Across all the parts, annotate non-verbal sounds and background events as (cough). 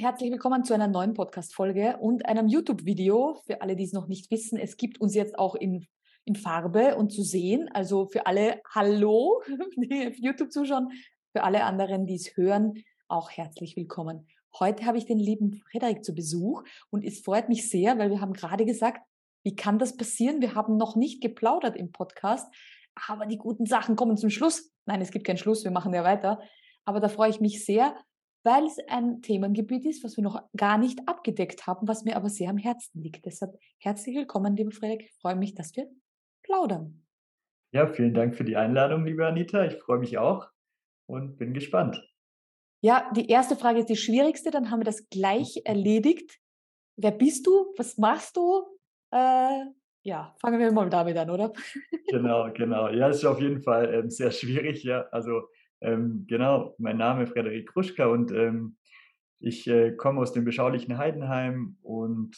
herzlich willkommen zu einer neuen Podcast-Folge und einem YouTube-Video. Für alle, die es noch nicht wissen, es gibt uns jetzt auch in, in Farbe und zu sehen. Also für alle, hallo, (laughs) die auf YouTube zuschauen. Für alle anderen, die es hören, auch herzlich willkommen. Heute habe ich den lieben Frederik zu Besuch und es freut mich sehr, weil wir haben gerade gesagt, wie kann das passieren? Wir haben noch nicht geplaudert im Podcast, aber die guten Sachen kommen zum Schluss. Nein, es gibt keinen Schluss, wir machen ja weiter. Aber da freue ich mich sehr, weil es ein Themengebiet ist, was wir noch gar nicht abgedeckt haben, was mir aber sehr am Herzen liegt. Deshalb herzlich willkommen, liebe Frederik. Ich freue mich, dass wir plaudern. Ja, vielen Dank für die Einladung, liebe Anita. Ich freue mich auch und bin gespannt. Ja, die erste Frage ist die schwierigste, dann haben wir das gleich (laughs) erledigt. Wer bist du? Was machst du? Äh, ja, fangen wir mal damit an, oder? (laughs) Genau, genau. Ja, es ist auf jeden Fall ähm, sehr schwierig, ja. Also ähm, genau, mein Name ist Frederik Kruschka und ähm, ich äh, komme aus dem beschaulichen Heidenheim und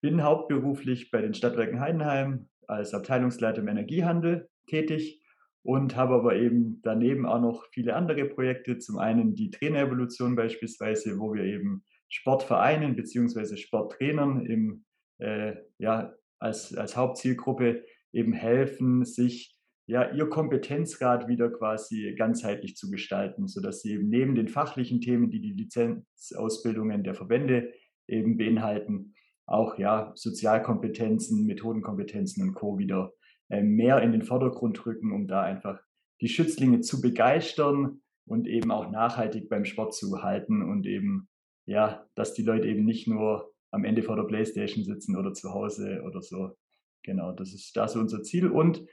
bin hauptberuflich bei den Stadtwerken Heidenheim als Abteilungsleiter im Energiehandel tätig und habe aber eben daneben auch noch viele andere Projekte. Zum einen die Trainerevolution beispielsweise, wo wir eben Sportvereinen bzw. Sporttrainern im, äh, ja, als, als Hauptzielgruppe eben helfen, sich ja, ihr Kompetenzgrad wieder quasi ganzheitlich zu gestalten, sodass sie eben neben den fachlichen Themen, die die Lizenzausbildungen der Verbände eben beinhalten, auch ja, Sozialkompetenzen, Methodenkompetenzen und Co. wieder äh, mehr in den Vordergrund rücken, um da einfach die Schützlinge zu begeistern und eben auch nachhaltig beim Sport zu halten und eben, ja, dass die Leute eben nicht nur am Ende vor der Playstation sitzen oder zu Hause oder so. Genau, das ist da so unser Ziel. Und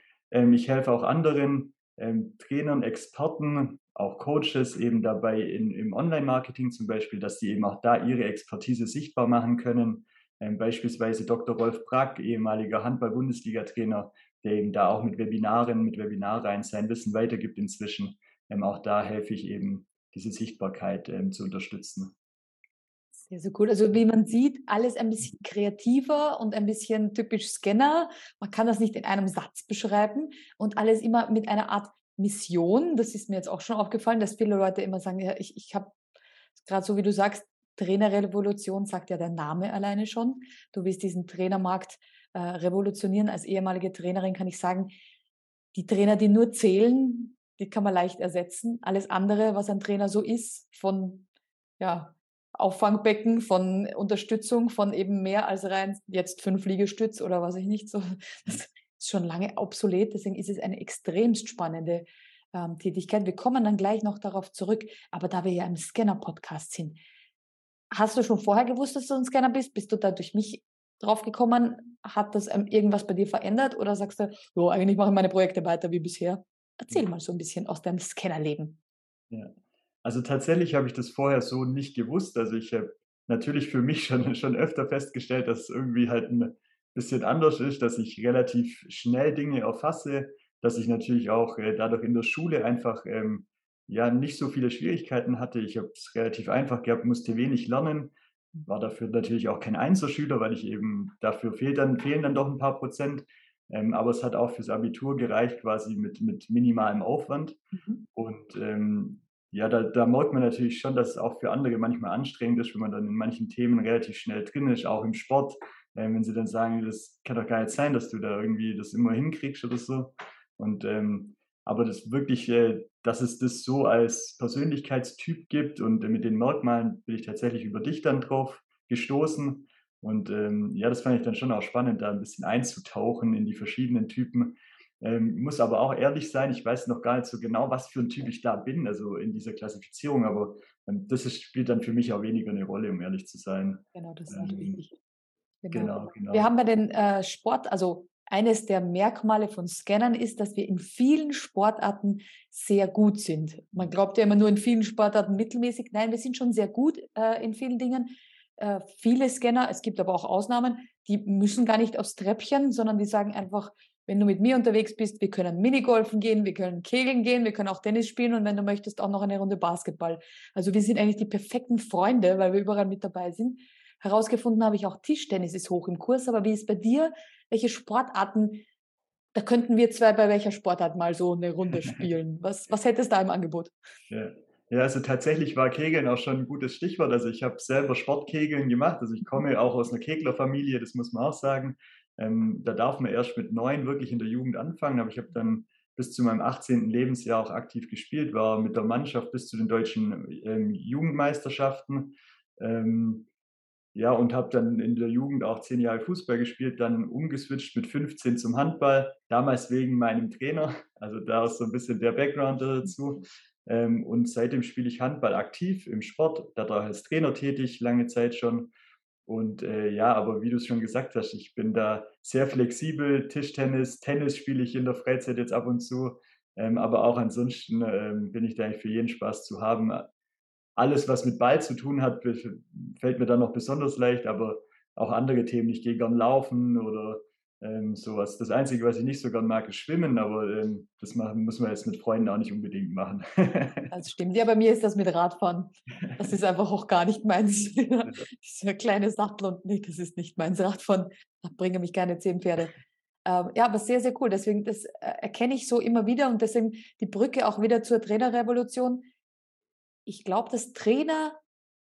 ich helfe auch anderen ähm, Trainern, Experten, auch Coaches eben dabei in, im Online-Marketing zum Beispiel, dass sie eben auch da ihre Expertise sichtbar machen können. Ähm, beispielsweise Dr. Rolf Brack, ehemaliger Handball-Bundesliga-Trainer, der eben da auch mit Webinaren, mit Webinarreihen sein Wissen weitergibt inzwischen. auch da helfe ich eben, diese Sichtbarkeit zu unterstützen. Sehr, sehr cool. Also wie man sieht, alles ein bisschen kreativer und ein bisschen typisch Scanner. Man kann das nicht in einem Satz beschreiben und alles immer mit einer Art Mission. Das ist mir jetzt auch schon aufgefallen, dass viele Leute immer sagen, ja, ich, ich habe, gerade so wie du sagst, Trainerrevolution sagt ja der Name alleine schon. Du willst diesen Trainermarkt äh, revolutionieren. Als ehemalige Trainerin kann ich sagen, die Trainer, die nur zählen, die kann man leicht ersetzen. Alles andere, was ein Trainer so ist, von ja, Auffangbecken von Unterstützung von eben mehr als rein jetzt fünf Liegestütz oder was ich nicht so. (laughs) Das ist schon lange obsolet. Deswegen ist es eine extremst spannende ähm, Tätigkeit. Wir kommen dann gleich noch darauf zurück. Aber da wir ja im Scanner-Podcast sind, hast du schon vorher gewusst, dass du ein Scanner bist? Bist du da durch mich draufgekommen? Hat das ähm, irgendwas bei dir verändert? Oder sagst du, jo, eigentlich mache ich meine Projekte weiter wie bisher? Erzähl mal so ein bisschen aus deinem Scannerleben. Ja. Also tatsächlich habe ich das vorher so nicht gewusst. Also ich habe natürlich für mich (laughs) schon, schon öfter festgestellt, dass es irgendwie halt ein bisschen anders ist, dass ich relativ schnell Dinge erfasse, dass ich natürlich auch äh, dadurch in der Schule einfach ähm, ja nicht so viele Schwierigkeiten hatte. Ich habe es relativ einfach gehabt, musste wenig lernen, war dafür natürlich auch kein Einzelschüler, weil ich eben dafür fehlt dann, fehlen dann doch ein paar Prozent. Ähm, aber es hat auch fürs Abitur gereicht, quasi mit, mit minimalem Aufwand. Mhm. Und ähm, ja, da, da merkt man natürlich schon, dass es auch für andere manchmal anstrengend ist, wenn man dann in manchen Themen relativ schnell drin ist, auch im Sport. Äh, wenn sie dann sagen, das kann doch gar nicht sein, dass du da irgendwie das immer hinkriegst oder so. Und ähm, aber das wirklich, äh, dass es das so als Persönlichkeitstyp gibt und äh, mit den Merkmalen bin ich tatsächlich über dich dann drauf gestoßen. Und ähm, ja, das fand ich dann schon auch spannend, da ein bisschen einzutauchen in die verschiedenen Typen. Ähm, muss aber auch ehrlich sein, ich weiß noch gar nicht so genau, was für ein Typ ich da bin, also in dieser Klassifizierung, aber ähm, das ist, spielt dann für mich auch weniger eine Rolle, um ehrlich zu sein. Genau, das ist ähm, wichtig. Genau. genau. genau, Wir haben bei den äh, Sport, also eines der Merkmale von Scannern ist, dass wir in vielen Sportarten sehr gut sind. Man glaubt ja immer nur in vielen Sportarten mittelmäßig. Nein, wir sind schon sehr gut äh, in vielen Dingen. Äh, viele Scanner, es gibt aber auch Ausnahmen, die müssen gar nicht aufs Treppchen, sondern die sagen einfach, wenn du mit mir unterwegs bist, wir können Minigolfen gehen, wir können Kegeln gehen, wir können auch Tennis spielen und wenn du möchtest, auch noch eine Runde Basketball. Also wir sind eigentlich die perfekten Freunde, weil wir überall mit dabei sind. Herausgefunden habe ich auch Tischtennis ist hoch im Kurs, aber wie ist bei dir? Welche Sportarten, da könnten wir zwei bei welcher Sportart mal so eine Runde (laughs) spielen? Was, was hättest du da im Angebot? Ja. Ja, also tatsächlich war Kegeln auch schon ein gutes Stichwort. Also ich habe selber Sportkegeln gemacht. Also ich komme auch aus einer Keglerfamilie, das muss man auch sagen. Ähm, da darf man erst mit neun wirklich in der Jugend anfangen, aber ich habe dann bis zu meinem 18. Lebensjahr auch aktiv gespielt, war mit der Mannschaft bis zu den deutschen ähm, Jugendmeisterschaften. Ähm, ja, und habe dann in der Jugend auch zehn Jahre Fußball gespielt, dann umgeswitcht mit 15 zum Handball, damals wegen meinem Trainer. Also da ist so ein bisschen der Background dazu. Ähm, und seitdem spiele ich Handball aktiv im Sport, da war als Trainer tätig, lange Zeit schon. Und äh, ja, aber wie du es schon gesagt hast, ich bin da sehr flexibel. Tischtennis, Tennis spiele ich in der Freizeit jetzt ab und zu. Ähm, aber auch ansonsten ähm, bin ich da eigentlich für jeden Spaß zu haben. Alles, was mit Ball zu tun hat, fällt mir dann noch besonders leicht, aber auch andere Themen. Ich gehe gern laufen oder ähm, sowas. Das Einzige, was ich nicht so gern mag, ist Schwimmen, aber ähm, das machen, muss man jetzt mit Freunden auch nicht unbedingt machen. das (laughs) stimmt. Ja, bei mir ist das mit Radfahren. Das ist einfach auch gar nicht meins. (laughs) Dieser kleine Sattel und nee, das ist nicht meins. Radfahren, da bringen mich gerne zehn Pferde. Ähm, ja, aber sehr, sehr cool. Deswegen, das äh, erkenne ich so immer wieder und deswegen die Brücke auch wieder zur Trainerrevolution. Ich glaube, dass Trainer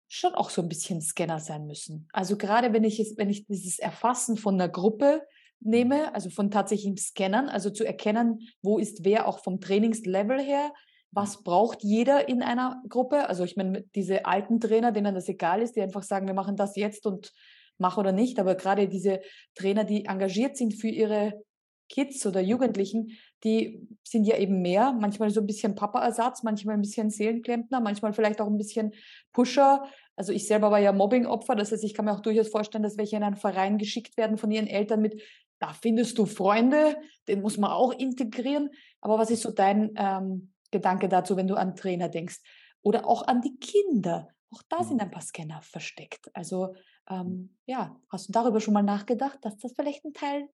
schon auch so ein bisschen Scanner sein müssen. Also gerade wenn ich es, wenn ich dieses Erfassen von einer Gruppe nehme, also von tatsächlichen Scannern, also zu erkennen, wo ist wer auch vom Trainingslevel her, was braucht jeder in einer Gruppe. Also ich meine, diese alten Trainer, denen das egal ist, die einfach sagen, wir machen das jetzt und mach oder nicht, aber gerade diese Trainer, die engagiert sind für ihre Kids oder Jugendlichen, die sind ja eben mehr, manchmal so ein bisschen Papa-Ersatz, manchmal ein bisschen Seelenklempner, manchmal vielleicht auch ein bisschen Pusher. Also ich selber war ja Mobbing-Opfer, das heißt, ich kann mir auch durchaus vorstellen, dass welche in einen Verein geschickt werden von ihren Eltern mit, da findest du Freunde, den muss man auch integrieren. Aber was ist so dein ähm, Gedanke dazu, wenn du an Trainer denkst? Oder auch an die Kinder. Auch da sind mhm. ein paar Scanner versteckt. Also ähm, ja, hast du darüber schon mal nachgedacht, dass das vielleicht ein Teil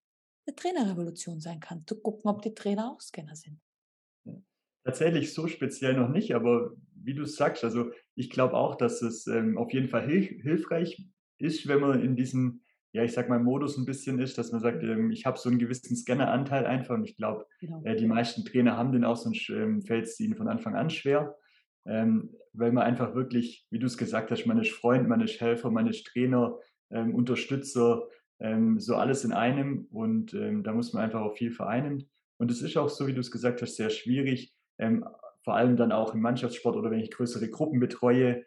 der Trainerrevolution sein kann? Zu gucken, ob die Trainer auch Scanner sind. Tatsächlich so speziell noch nicht, aber wie du sagst, also ich glaube auch, dass es ähm, auf jeden Fall hilf hilfreich ist, wenn man in diesem ja, ich sag mal, Modus ein bisschen ist, dass man sagt, ähm, ich habe so einen gewissen Scanneranteil einfach und ich glaube, genau. äh, die meisten Trainer haben den auch, sonst ähm, fällt es ihnen von Anfang an schwer, ähm, weil man einfach wirklich, wie du es gesagt hast, man ist Freund, man ist Helfer, man ist Trainer, Unterstützer, so alles in einem und da muss man einfach auch viel vereinen. Und es ist auch so, wie du es gesagt hast, sehr schwierig, vor allem dann auch im Mannschaftssport oder wenn ich größere Gruppen betreue,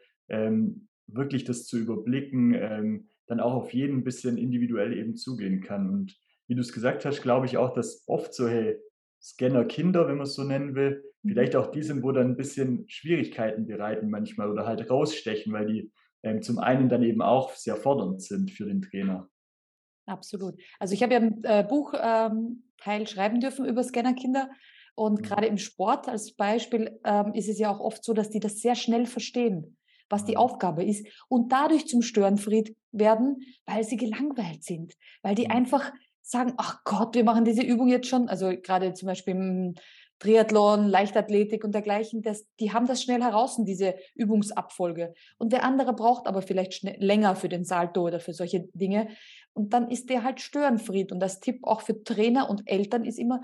wirklich das zu überblicken, dann auch auf jeden ein bisschen individuell eben zugehen kann. Und wie du es gesagt hast, glaube ich auch, dass oft so, hey, Scanner-Kinder, wenn man es so nennen will, mhm. vielleicht auch die sind, wo dann ein bisschen Schwierigkeiten bereiten manchmal oder halt rausstechen, weil die ähm, zum einen dann eben auch sehr fordernd sind für den Trainer. Absolut. Also ich habe ja ein äh, Buchteil ähm, schreiben dürfen über Scanner-Kinder und mhm. gerade im Sport als Beispiel ähm, ist es ja auch oft so, dass die das sehr schnell verstehen was die. Aufgabe ist und dadurch zum Störenfried werden, weil sie gelangweilt sind, weil die mhm. einfach sagen, ach Gott, wir machen diese Übung jetzt schon, also gerade zum Beispiel im Triathlon, Leichtathletik und dergleichen, das, die haben das schnell heraus, diese Übungsabfolge. Und der andere braucht aber vielleicht schnell, länger für den Salto oder für solche Dinge. Und dann ist der halt Störenfried. Und das Tipp auch für Trainer und Eltern ist immer,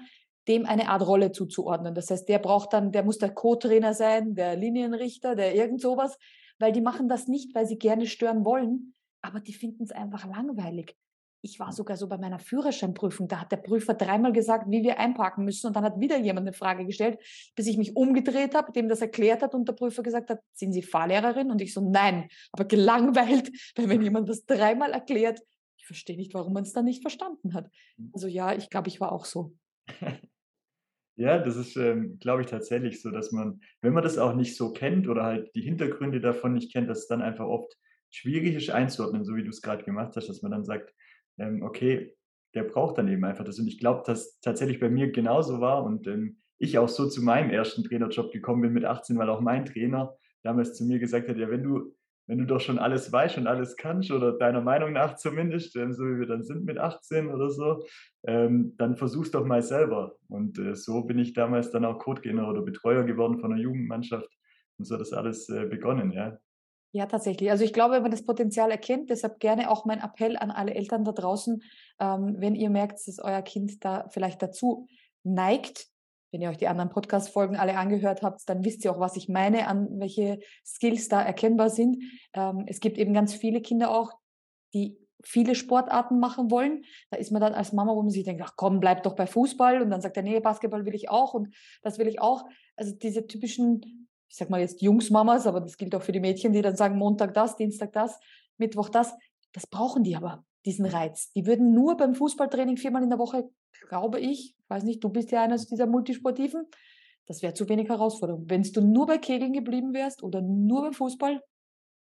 dem eine Art Rolle zuzuordnen. Das heißt, der braucht dann, der muss der Co-Trainer sein, der Linienrichter, der irgend sowas, weil die machen das nicht, weil sie gerne stören wollen, aber die finden es einfach langweilig. Ich war sogar so bei meiner Führerscheinprüfung, da hat der Prüfer dreimal gesagt, wie wir einparken müssen und dann hat wieder jemand eine Frage gestellt, bis ich mich umgedreht habe, dem das erklärt hat und der Prüfer gesagt hat, sind Sie Fahrlehrerin? Und ich so, nein, aber gelangweilt, (laughs) weil wenn jemand das dreimal erklärt, ich verstehe nicht, warum man es dann nicht verstanden hat. Mhm. Also ja, ich glaube, ich war auch so. (laughs) Ja, das ist, ähm, glaube ich, tatsächlich so, dass man, wenn man das auch nicht so kennt oder halt die Hintergründe davon nicht kennt, dass es dann einfach oft schwierig ist einzuordnen, so wie du es gerade gemacht hast, dass man dann sagt, ähm, okay, der braucht dann eben einfach das. Und ich glaube, dass tatsächlich bei mir genauso war und ähm, ich auch so zu meinem ersten Trainerjob gekommen bin mit 18, weil auch mein Trainer damals zu mir gesagt hat, ja, wenn du wenn du doch schon alles weißt und alles kannst oder deiner Meinung nach zumindest, ähm, so wie wir dann sind mit 18 oder so, ähm, dann versuch's doch mal selber. Und äh, so bin ich damals dann auch Codegänger oder Betreuer geworden von der Jugendmannschaft und so hat das alles äh, begonnen, ja. Ja, tatsächlich. Also ich glaube, wenn man das Potenzial erkennt, deshalb gerne auch mein Appell an alle Eltern da draußen, ähm, wenn ihr merkt, dass euer Kind da vielleicht dazu neigt, wenn ihr euch die anderen Podcast-Folgen alle angehört habt, dann wisst ihr auch, was ich meine, an welche Skills da erkennbar sind. Ähm, es gibt eben ganz viele Kinder auch, die viele Sportarten machen wollen. Da ist man dann als Mama, wo man sich denkt, ach komm, bleib doch bei Fußball. Und dann sagt er, nee, Basketball will ich auch und das will ich auch. Also diese typischen, ich sag mal jetzt Jungsmamas, aber das gilt auch für die Mädchen, die dann sagen, Montag das, Dienstag das, Mittwoch das. Das brauchen die aber, diesen Reiz. Die würden nur beim Fußballtraining viermal in der Woche, glaube ich, weiß nicht, du bist ja eines dieser Multisportiven, das wäre zu wenig Herausforderung. Wenn du nur bei Kegeln geblieben wärst oder nur beim Fußball,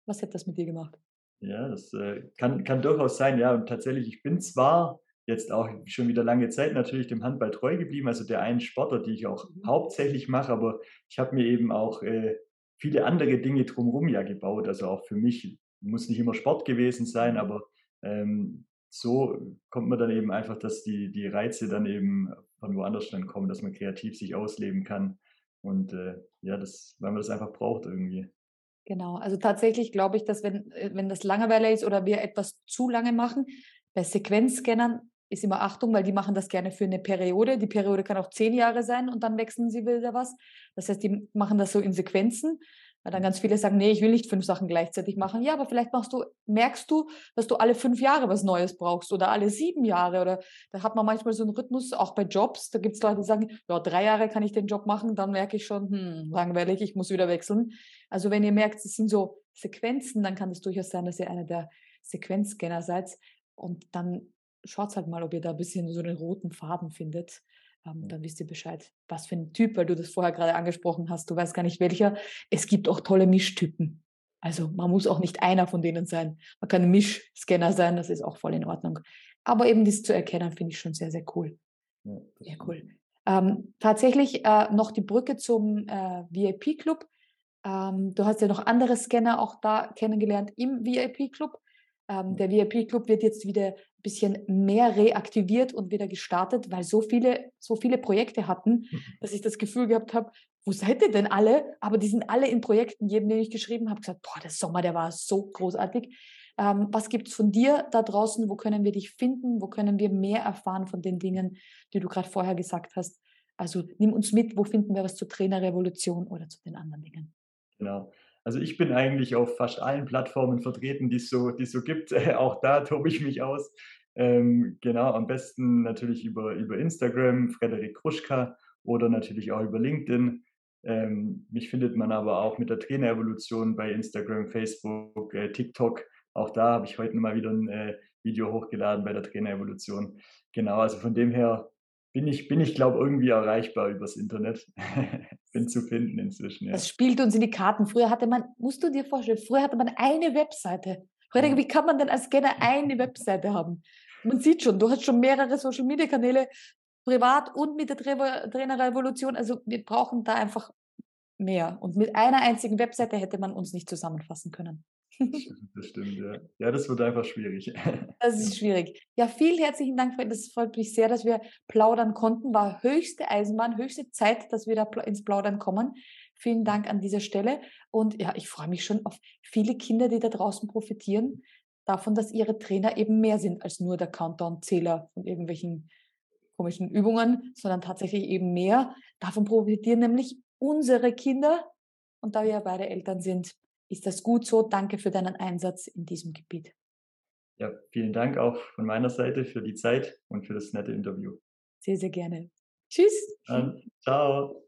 was hätte das mit dir gemacht? Ja, das äh, kann, kann durchaus sein. Ja, und tatsächlich, ich bin zwar jetzt auch schon wieder lange Zeit natürlich dem Handball treu geblieben, also der einen Sportler, die ich auch mhm. hauptsächlich mache, aber ich habe mir eben auch äh, viele andere Dinge drumherum ja gebaut. Also auch für mich muss nicht immer Sport gewesen sein, aber ähm, so kommt man dann eben einfach, dass die, die Reize dann eben von woanders dann kommen, dass man kreativ sich ausleben kann. Und äh, ja, das, weil man das einfach braucht irgendwie. Genau, also tatsächlich glaube ich, dass wenn, äh, wenn das Langeweile ist oder wir etwas zu lange machen, bei Sequenzscannern ist immer Achtung, weil die machen das gerne für eine Periode. Die Periode kann auch zehn Jahre sein und dann wechseln sie wieder was. Das heißt, die machen das so in Sequenzen. Weil dann ganz viele sagen, nee, ich will nicht fünf Sachen gleichzeitig machen. Ja, aber vielleicht machst du, merkst du, dass du alle fünf Jahre was Neues brauchst oder alle sieben Jahre. Oder da hat man manchmal so einen Rhythmus, auch bei Jobs. Da gibt es Leute, die sagen, ja, drei Jahre kann ich den Job machen, dann merke ich schon, hm, langweilig, ich muss wieder wechseln. Also wenn ihr merkt, es sind so Sequenzen, dann kann es durchaus sein, dass ihr einer der Sequenzscanner seid. Und dann schaut halt mal, ob ihr da ein bisschen so einen roten Faden findet dann wisst ihr Bescheid, was für ein Typ, weil du das vorher gerade angesprochen hast, du weißt gar nicht welcher. Es gibt auch tolle Mischtypen. Also man muss auch nicht einer von denen sein. Man kann ein Mischscanner sein, das ist auch voll in Ordnung. Aber eben das zu erkennen, finde ich schon sehr, sehr cool. Ja, sehr cool. Ähm, tatsächlich äh, noch die Brücke zum äh, VIP-Club. Ähm, du hast ja noch andere Scanner auch da kennengelernt im VIP-Club. Ähm, der VIP-Club wird jetzt wieder ein bisschen mehr reaktiviert und wieder gestartet, weil so viele, so viele Projekte hatten, mhm. dass ich das Gefühl gehabt habe, wo seid ihr denn alle? Aber die sind alle in Projekten. Jedem, den ich geschrieben habe, gesagt, boah, der Sommer, der war so großartig. Ähm, was gibt es von dir da draußen? Wo können wir dich finden? Wo können wir mehr erfahren von den Dingen, die du gerade vorher gesagt hast? Also nimm uns mit, wo finden wir was zur Trainerrevolution oder zu den anderen Dingen? Genau. Also ich bin eigentlich auf fast allen Plattformen vertreten, die es so, es so gibt. (laughs) auch da tobe ich mich aus. Ähm, genau, am besten natürlich über, über Instagram, Frederik Kruschka oder natürlich auch über LinkedIn. Ähm, mich findet man aber auch mit der Trainerevolution bei Instagram, Facebook, äh, TikTok. Auch da habe ich heute mal wieder ein äh, Video hochgeladen bei der Trainerevolution. Genau, also von dem her bin ich, bin ich glaube irgendwie erreichbar übers Internet. (laughs) bin zu finden inzwischen. Ja. Das spielt uns in die Karten. Früher hatte man, musst du dir vorstellen, früher hatte man eine Webseite. Heute, wie kann man denn als Scanner eine Webseite haben? Man sieht schon, du hast schon mehrere Social Media Kanäle, privat und mit der Trainerrevolution. Also wir brauchen da einfach mehr. Und mit einer einzigen Webseite hätte man uns nicht zusammenfassen können. (laughs) Das stimmt, ja. Ja, das wird einfach schwierig. (laughs) Das ist schwierig. Ja, vielen herzlichen Dank. Das freut mich sehr, dass wir plaudern konnten. War höchste Eisenbahn, höchste Zeit, dass wir da ins Plaudern kommen. Vielen Dank an dieser Stelle. Und ja, ich freue mich schon auf viele Kinder, die da draußen profitieren davon, dass ihre Trainer eben mehr sind als nur der Countdown-Zähler von irgendwelchen komischen Übungen, sondern tatsächlich eben mehr. Davon profitieren nämlich unsere Kinder. Und da wir ja beide Eltern sind, ist das gut so? Danke für deinen Einsatz in diesem Gebiet. Ja, vielen Dank auch von meiner Seite für die Zeit und für das nette Interview. Sehr, sehr gerne. Tschüss. Dann, ciao.